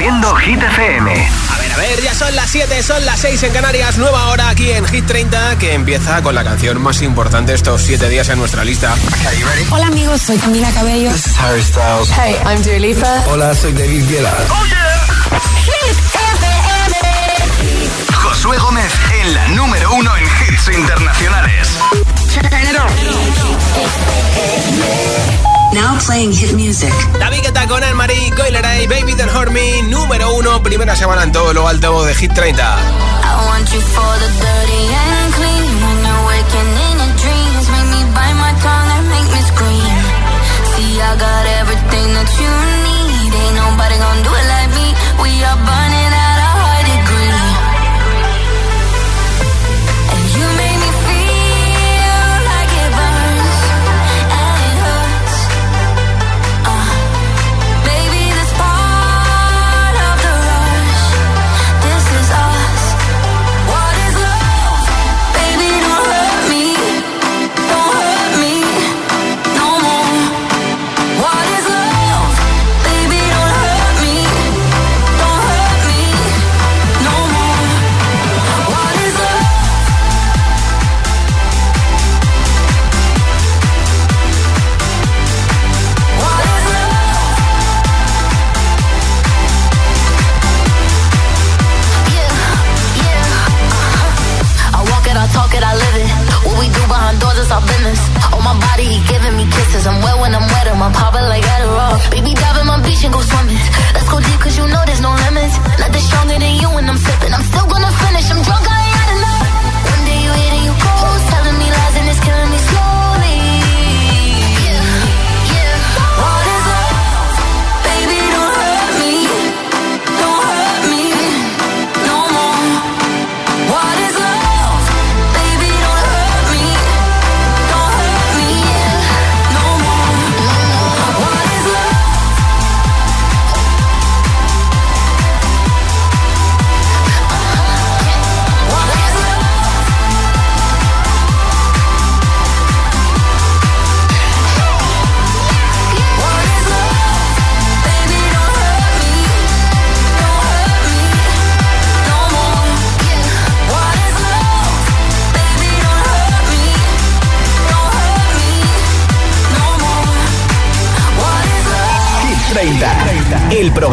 Haciendo Hit FM. A ver, a ver, ya son las 7, son las 6 en Canarias, nueva hora aquí en Hit 30, que empieza con la canción más importante estos 7 días en nuestra lista. Hola amigos, soy Camila Cabello. This is Harry Styles. Hey, I'm Dua Lipa. Hola, soy David Guetta. Oh yeah. Hit FM. Josué Gómez en la número uno en hits internacionales. Now playing hit music. David Guetta con El Marie, Coileray, Baby Don't Hurt Me, número uno, primera semana en todo lo alto de Hit 30. I want you for the dirty and clean. When you're waking in your dreams, make me bite my tongue and make me scream. See, I got everything that you need. Ain't nobody gonna do it like me. We are burning just our business. On my body, he giving me kisses. I'm wet when I'm wetter, my poppin' like Adderall. Baby, dive in my beach and go swimming. Let's go deep, cause you know there's no limits. Nothing stronger than you when I'm flipping. I'm still gonna finish, I'm drunk, I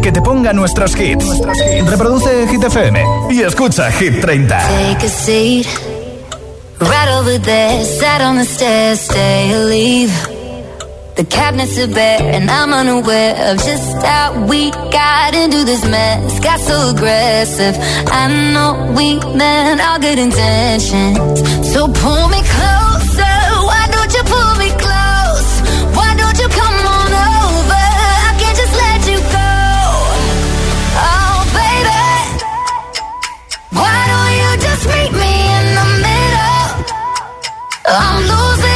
Que te ponga nuestros hits. Reproduce Hit FM y escucha Hit 30. Take a seat, right over there, sat on the stairs, stay or leave. The cabinets are bare, and I'm unaware of just how we got into this mess. Got so aggressive. I know we meant all good intentions. So pull me closer. Why don't you pull me Why don't you just meet me in the middle? I'm losing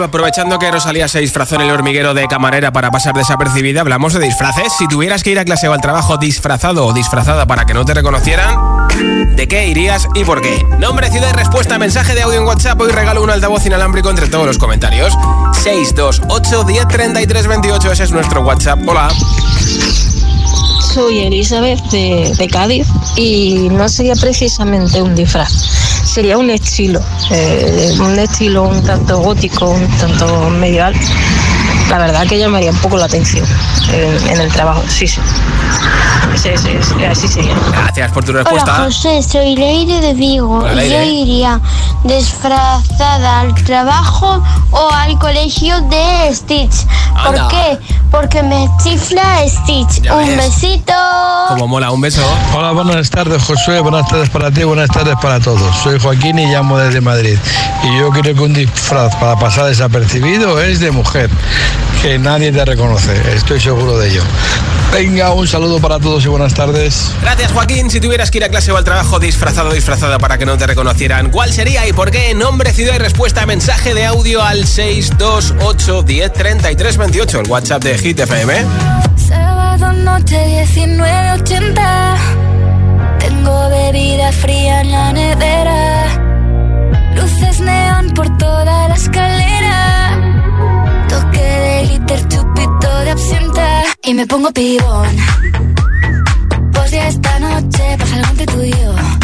Aprovechando que Rosalía se disfrazó en el hormiguero de camarera para pasar desapercibida. Hablamos de disfraces. Si tuvieras que ir a clase o al trabajo disfrazado o disfrazada para que no te reconocieran, ¿de qué irías y por qué? Nombre, ciudad y respuesta, mensaje de audio en WhatsApp. Hoy regalo un altavoz inalámbrico entre todos los comentarios. 628 10 33 28. Ese es nuestro WhatsApp. Hola. Soy Elizabeth de, de Cádiz y no sería precisamente un disfraz, sería un estilo, eh, un estilo un tanto gótico, un tanto medieval. La verdad que llamaría un poco la atención en, en el trabajo, sí, sí. Sí, sí, sí, así sería. Gracias por tu Hola respuesta. José, soy Leire de Vigo Hola, Leire. yo iría disfrazada al trabajo o al colegio de Stitch. ¿Por Anda. qué? Porque me chifla Stitch. Ya Un ves. besito. Como mola, un beso. Hola, buenas tardes, Josué. Buenas tardes para ti, buenas tardes para todos. Soy Joaquín y llamo desde Madrid. Y yo creo que un disfraz para pasar desapercibido es de mujer, que nadie te reconoce. Estoy seguro de ello. Venga, un saludo para todos y buenas tardes. Gracias, Joaquín. Si tuvieras que ir a clase o al trabajo disfrazado o disfrazada para que no te reconocieran, ¿cuál sería y por qué? Nombre, ciudad y respuesta, mensaje de audio al 628 10 33 28, el WhatsApp de Hit FM. Sábado noche 1980 Tengo bebida fría en la nevera Luces neón por toda la escalera Glitter, chupito de absenta. Y me pongo pibón. Pues ya esta noche pasa algo entre tú y yo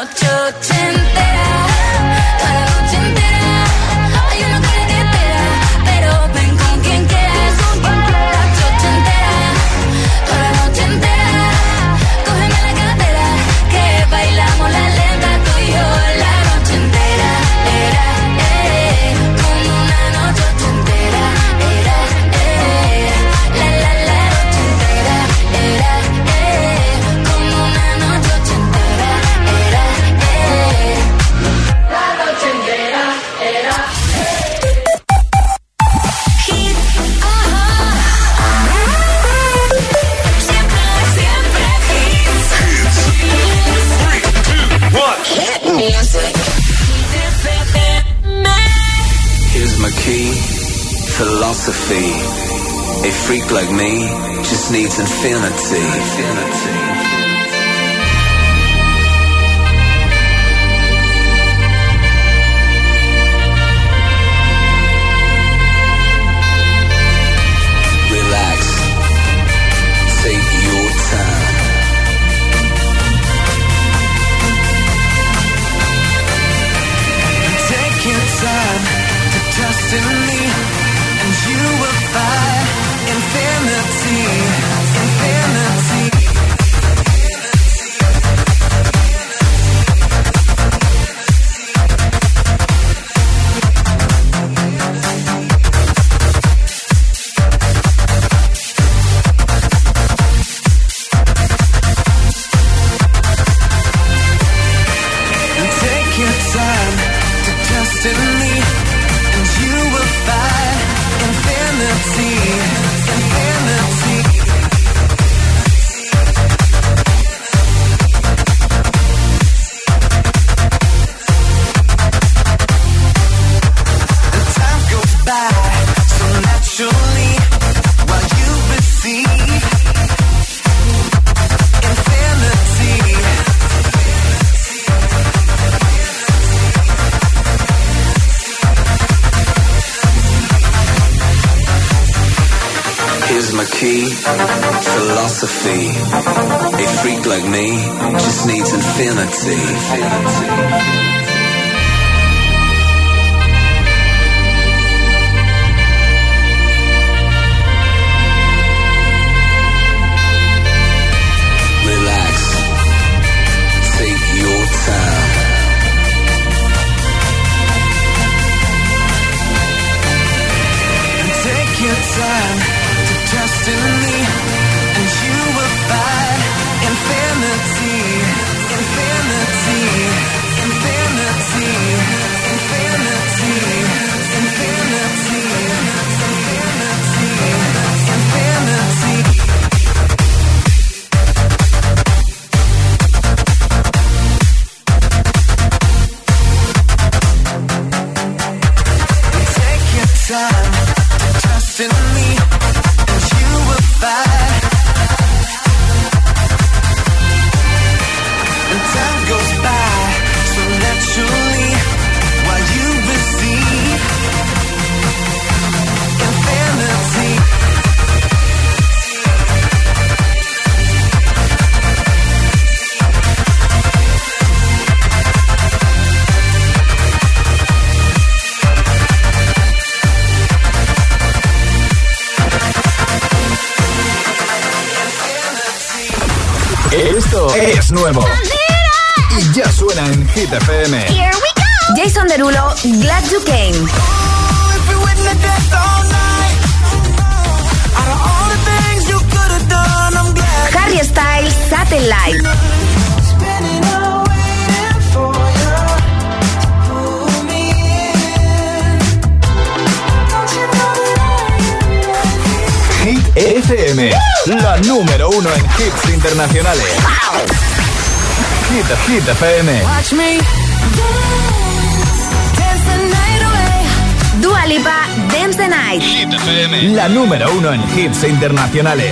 so naturally while you receive infinity. Here's my key, philosophy. A freak like me just needs infinity. Es nuevo. Y ya suena en Hit FM. Jason Derulo, Glad You Came. Harry Styles, Satellite. FM, la número uno en hits internacionales. Hit, Hit FM. Watch me dance the night away. Dua Lipa, Dance the Night. Hit FM, la número uno en hits internacionales.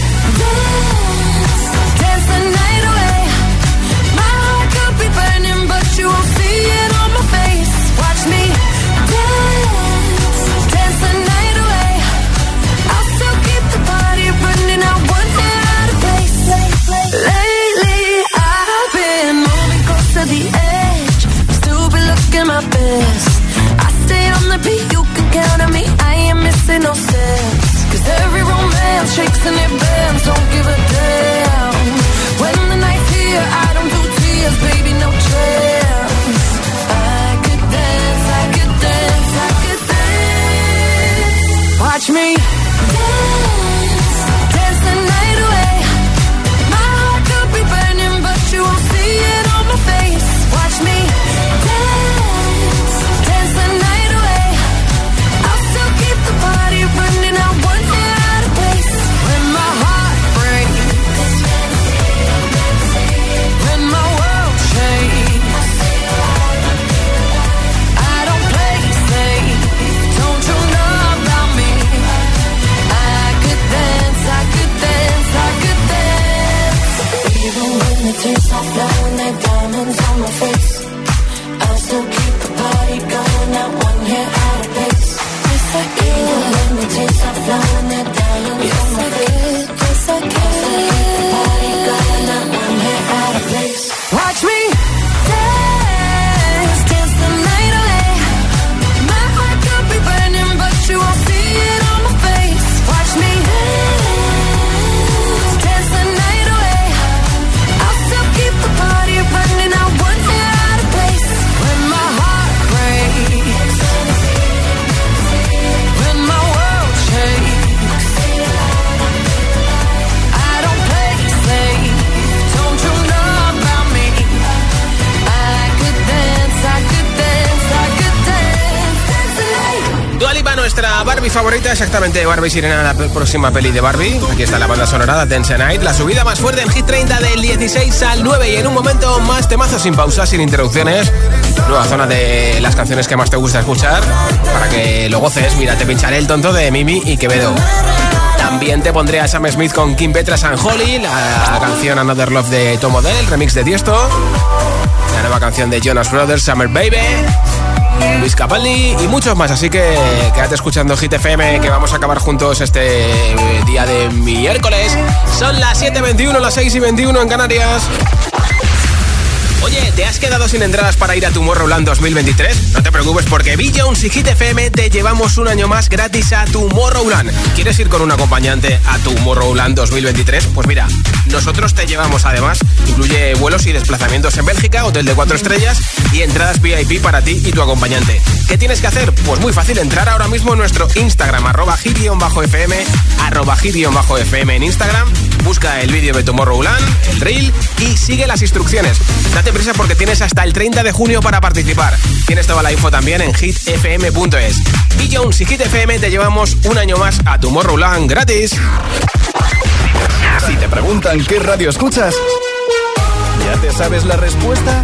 favorita, exactamente Barbie Sirena, la próxima peli de Barbie. Aquí está la banda sonora de Dance Night, la subida más fuerte en Hit 30 del 16 al 9 y en un momento más temazos sin pausas, sin interrupciones. Nueva zona de las canciones que más te gusta escuchar para que lo goces. Mira, te pincharé el tonto de Mimi y Quevedo. También te pondré a Sam Smith con Kim Petras and Holly, la canción Another Love de Tom Odell, el remix de Tiesto, la nueva canción de Jonas Brothers, Summer Baby. Luis Capaldi y muchos más. Así que quédate escuchando Hit FM, que vamos a acabar juntos este eh, día de miércoles. Son las 7.21, las 6 y 21 en Canarias. Oye, ¿te has quedado sin entradas para ir a Tomorrowland 2023? No te preocupes porque Bill Jones y Hit FM te llevamos un año más gratis a Tomorrowland. ¿Quieres ir con un acompañante a Tomorrowland 2023? Pues mira, nosotros te llevamos además, incluye vuelos y desplazamientos en Bélgica, hotel de 4 estrellas y entradas VIP para ti y tu acompañante. ¿Qué tienes que hacer? Pues muy fácil, entrar ahora mismo en nuestro Instagram, arroba hit-fm, arroba hit-fm en Instagram, busca el vídeo de Tomorrowland, el reel y sigue las instrucciones. Prisa porque tienes hasta el 30 de junio para participar. Tienes toda la info también en hitfm.es. Y Jones y Hit FM te llevamos un año más a Tomorrowland gratis. Si te preguntan qué radio escuchas, ¿ya te sabes la respuesta?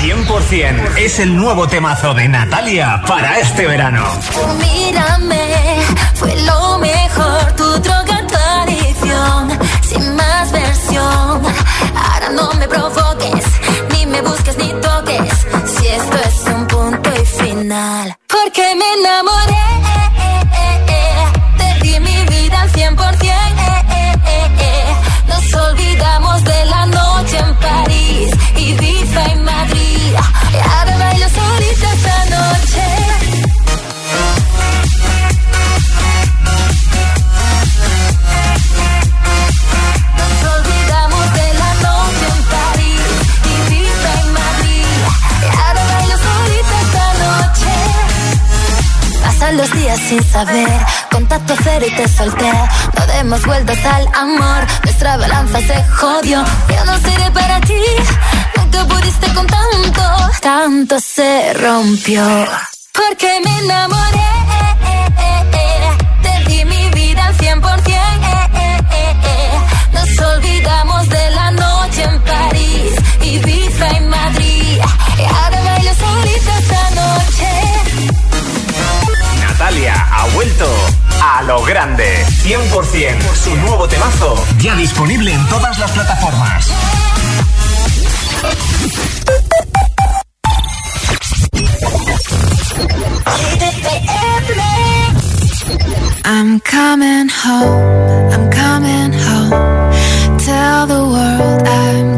100% es el nuevo temazo de Natalia para este verano. Mírame, fue lo mejor, tu droga, tu adicción, sin más versión. Ahora no me provoques, sin saber, contacto cero y te solté. No demos vueltas al amor, nuestra balanza se jodió. Yo no seré para ti, nunca pudiste con tanto, tanto se rompió. Porque me enamoré, a lo grande. 100% su nuevo temazo ya disponible en todas las plataformas. I'm coming home, I'm coming home. Tell the world I'm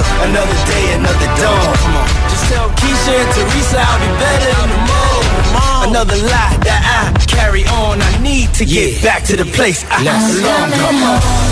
Another day, another dawn. Just tell Keisha and Teresa I'll be better in the morning. Another lie that I carry on. I need to get back to the place I belong. Come on.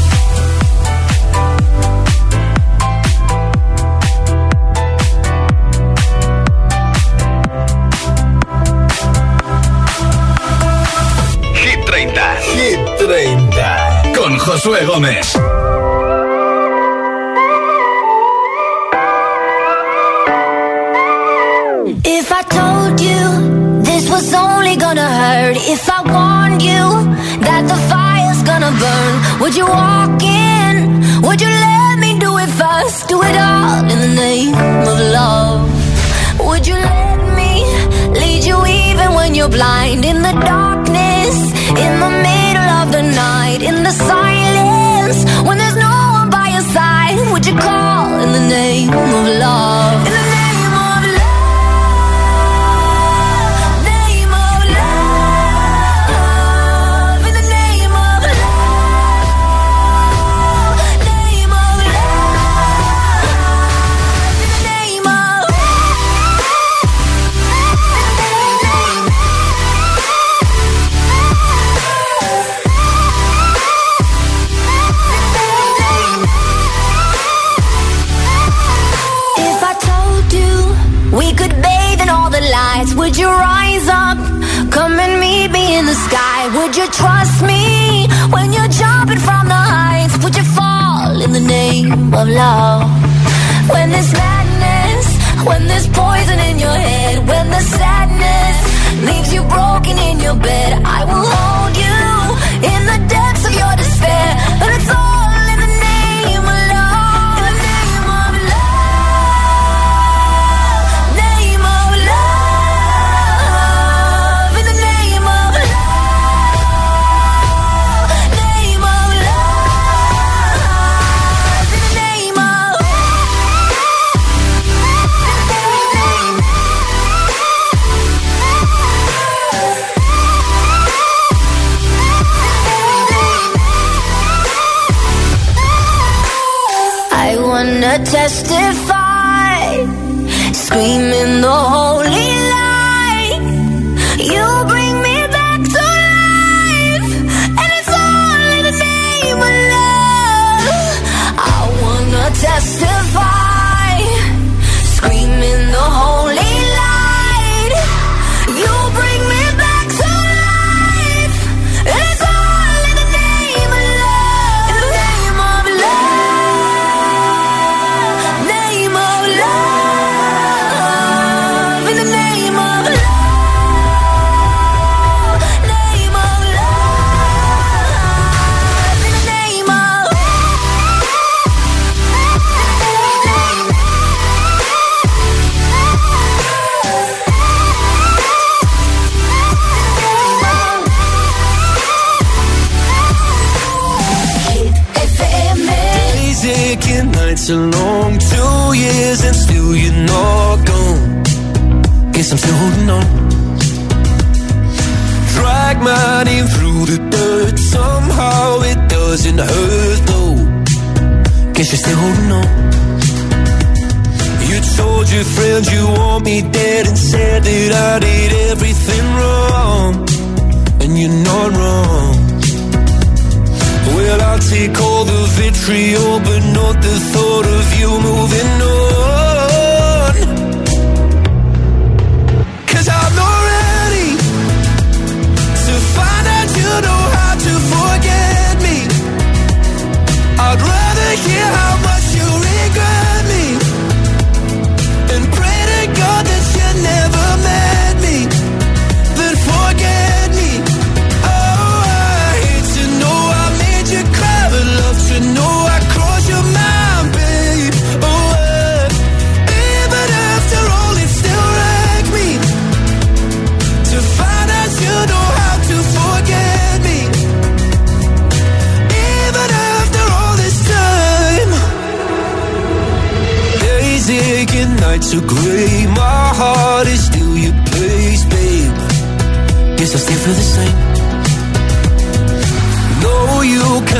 Josué Gómez. If I told you this was only gonna hurt, if I warned you that the fire's gonna burn, would you walk in? Would you let me do it first? Do it all in the name of love. Would you let me lead you even when you're blind?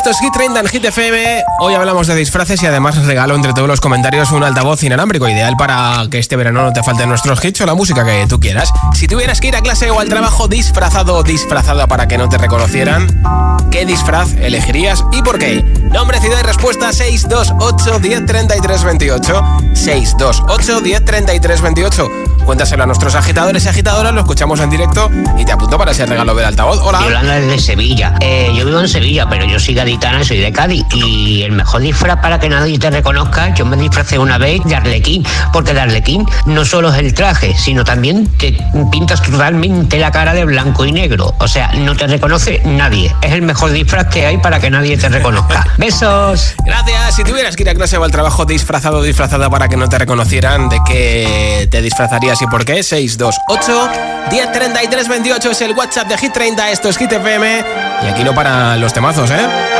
Esto es Hit 30 en Hit FM. Hoy hablamos de disfraces y además regalo entre todos los comentarios un altavoz inalámbrico ideal para que este verano no te falten nuestros hits o la música que tú quieras. Si tuvieras que ir a clase o al trabajo disfrazado o disfrazada para que no te reconocieran, ¿qué disfraz elegirías y por qué? Nombre, ciudad y respuesta 628 1033 28. 628 1033 28. Cuéntaselo a nuestros agitadores y agitadoras, lo escuchamos en directo y te apunto para ese regalo del altavoz. Hola. Yolanda es de Sevilla. Eh, yo vivo en Sevilla, pero yo soy gaditana, soy de Cádiz. Y el mejor disfraz para que nadie te reconozca, yo me disfracé una vez de Arlequín, porque de Arlequín no solo es el traje, sino también te pintas totalmente la cara de blanco y negro. O sea, no te reconoce nadie. Es el mejor disfraz que hay para que nadie te reconozca. Besos. Gracias. Si tuvieras que ir a clase o al trabajo disfrazado o disfrazada para que no te reconocieran, ¿de qué te disfrazarías y por qué? 628 1033 28 es el WhatsApp de Hit 30. Esto es Hit FM. Y aquí no para los temazos, ¿eh?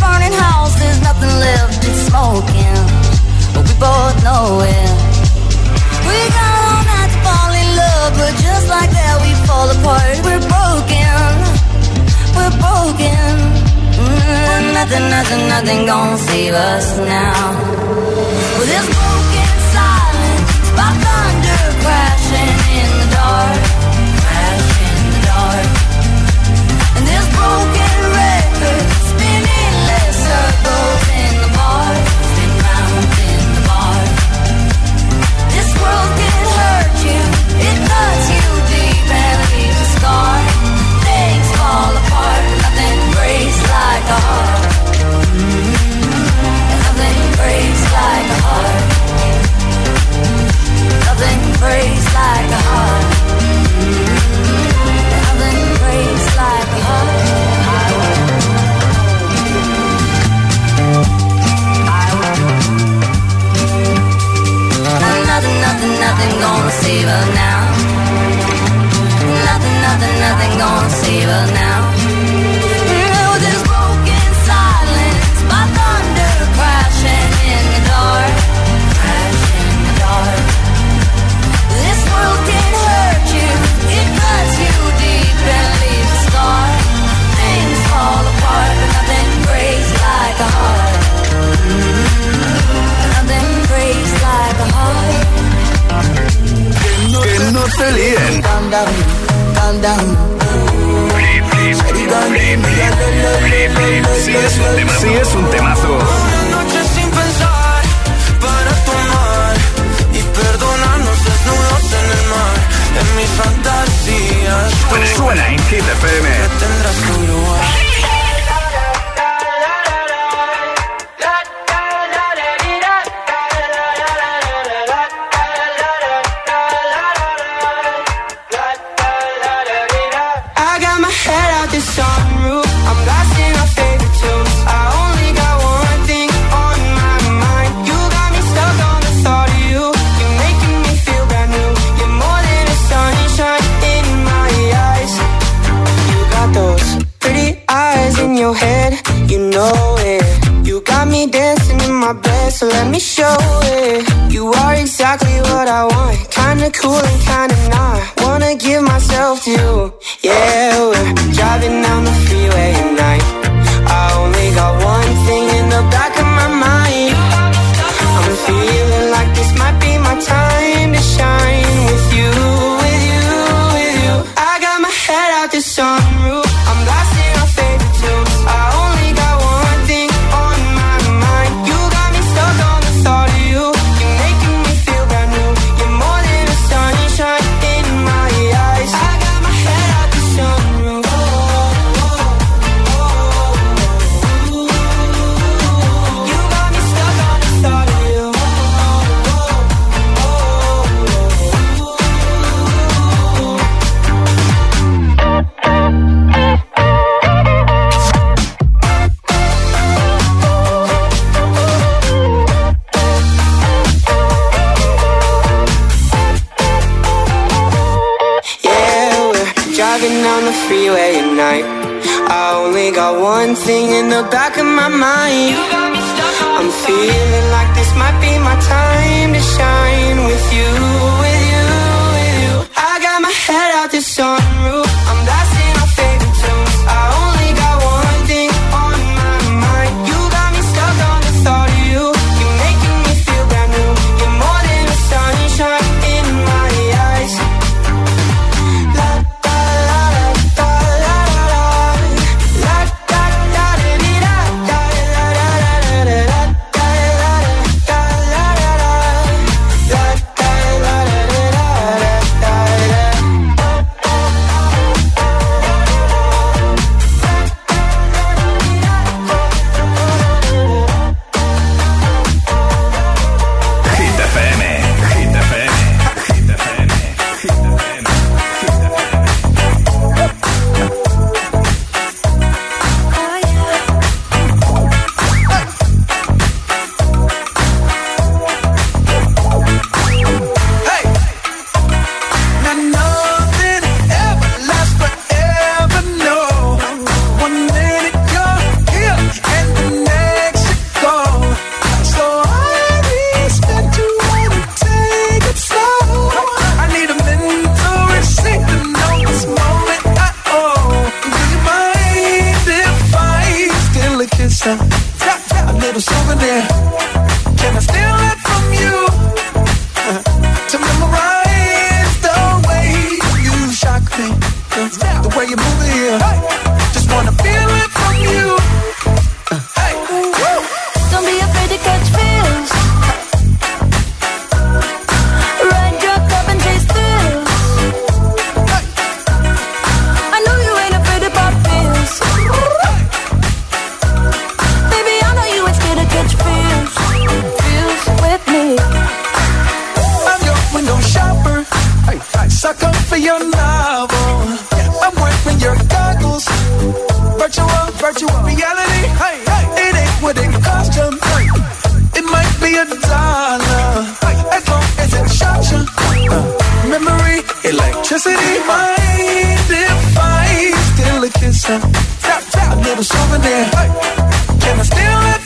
burning house, there's nothing left, but smoking. But we both know it. We got all night to fall in love, but just like that, we fall apart. We're broken, we're broken. Mm, nothing, nothing, nothing gonna save us now. Well, this broken silence by thunder crashing in the dark. touring Just it ain't steal a kiss and tap tap little souvenir. Can I steal it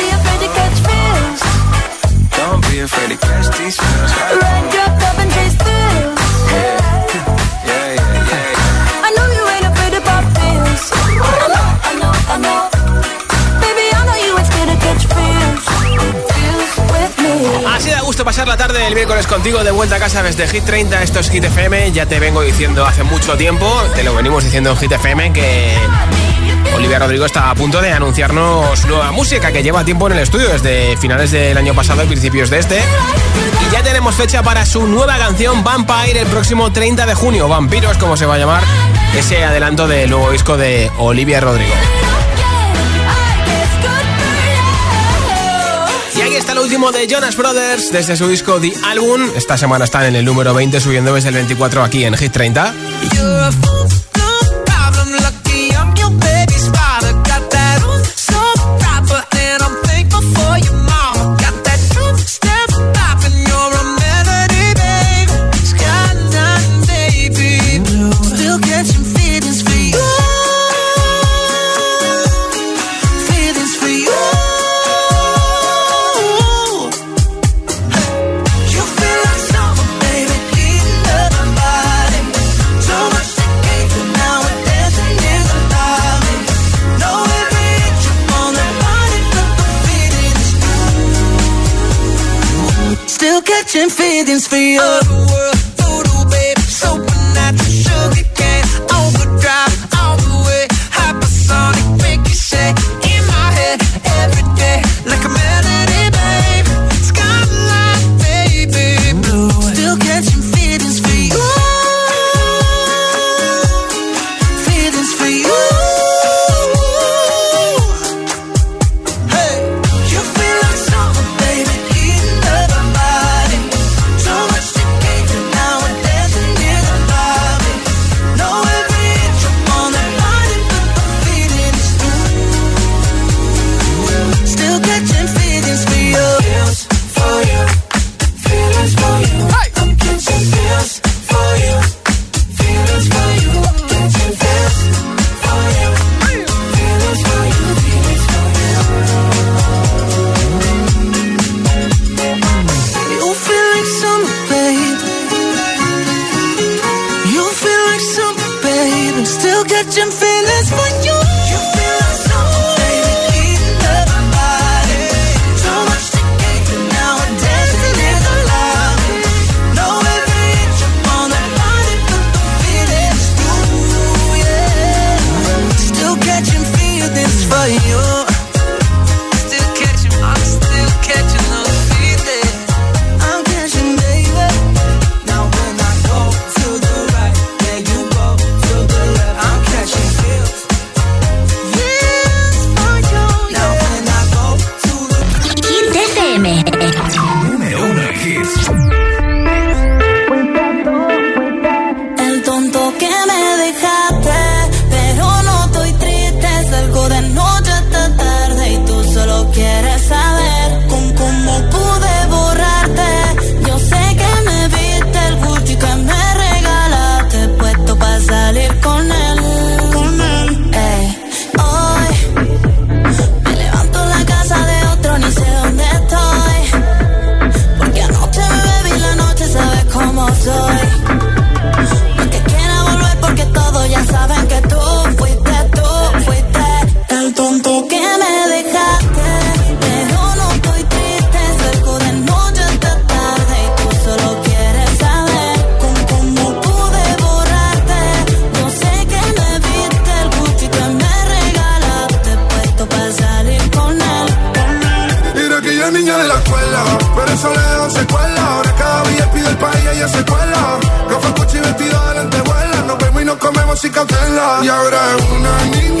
Afraid to catch these feels. Ride your cup and chase thrills. Yeah, yeah, yeah. I know you ain't afraid to pop pills. I know, I know, I know. Baby, I know you ain't scared to catch feels. Feels with me. Así da gusto pasar la tarde el miércoles contigo de vuelta a casa desde Hit 30. Esto es Hit FM. Ya te vengo diciendo hace mucho tiempo, te lo venimos diciendo en Hit FM, que Olivia Rodrigo está a punto de anunciarnos nueva música que lleva tiempo en el estudio, desde finales del año pasado y principios de este. Y ya tenemos fecha para su nueva canción Vampire el próximo 30 de junio. Vampiros, como se va a llamar ese adelanto del nuevo disco de Olivia Rodrigo. Y ahí está el último de Jonas Brothers desde su disco The Album. Esta semana están en el número 20, subiendo desde el 24 aquí en Hit 30. You. y ahora es una niña.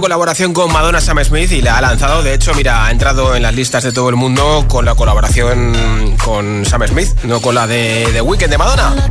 colaboración con Madonna Sam Smith y la ha lanzado. De hecho, mira, ha entrado en las listas de todo el mundo con la colaboración con Sam Smith, no con la de The Weeknd de Madonna.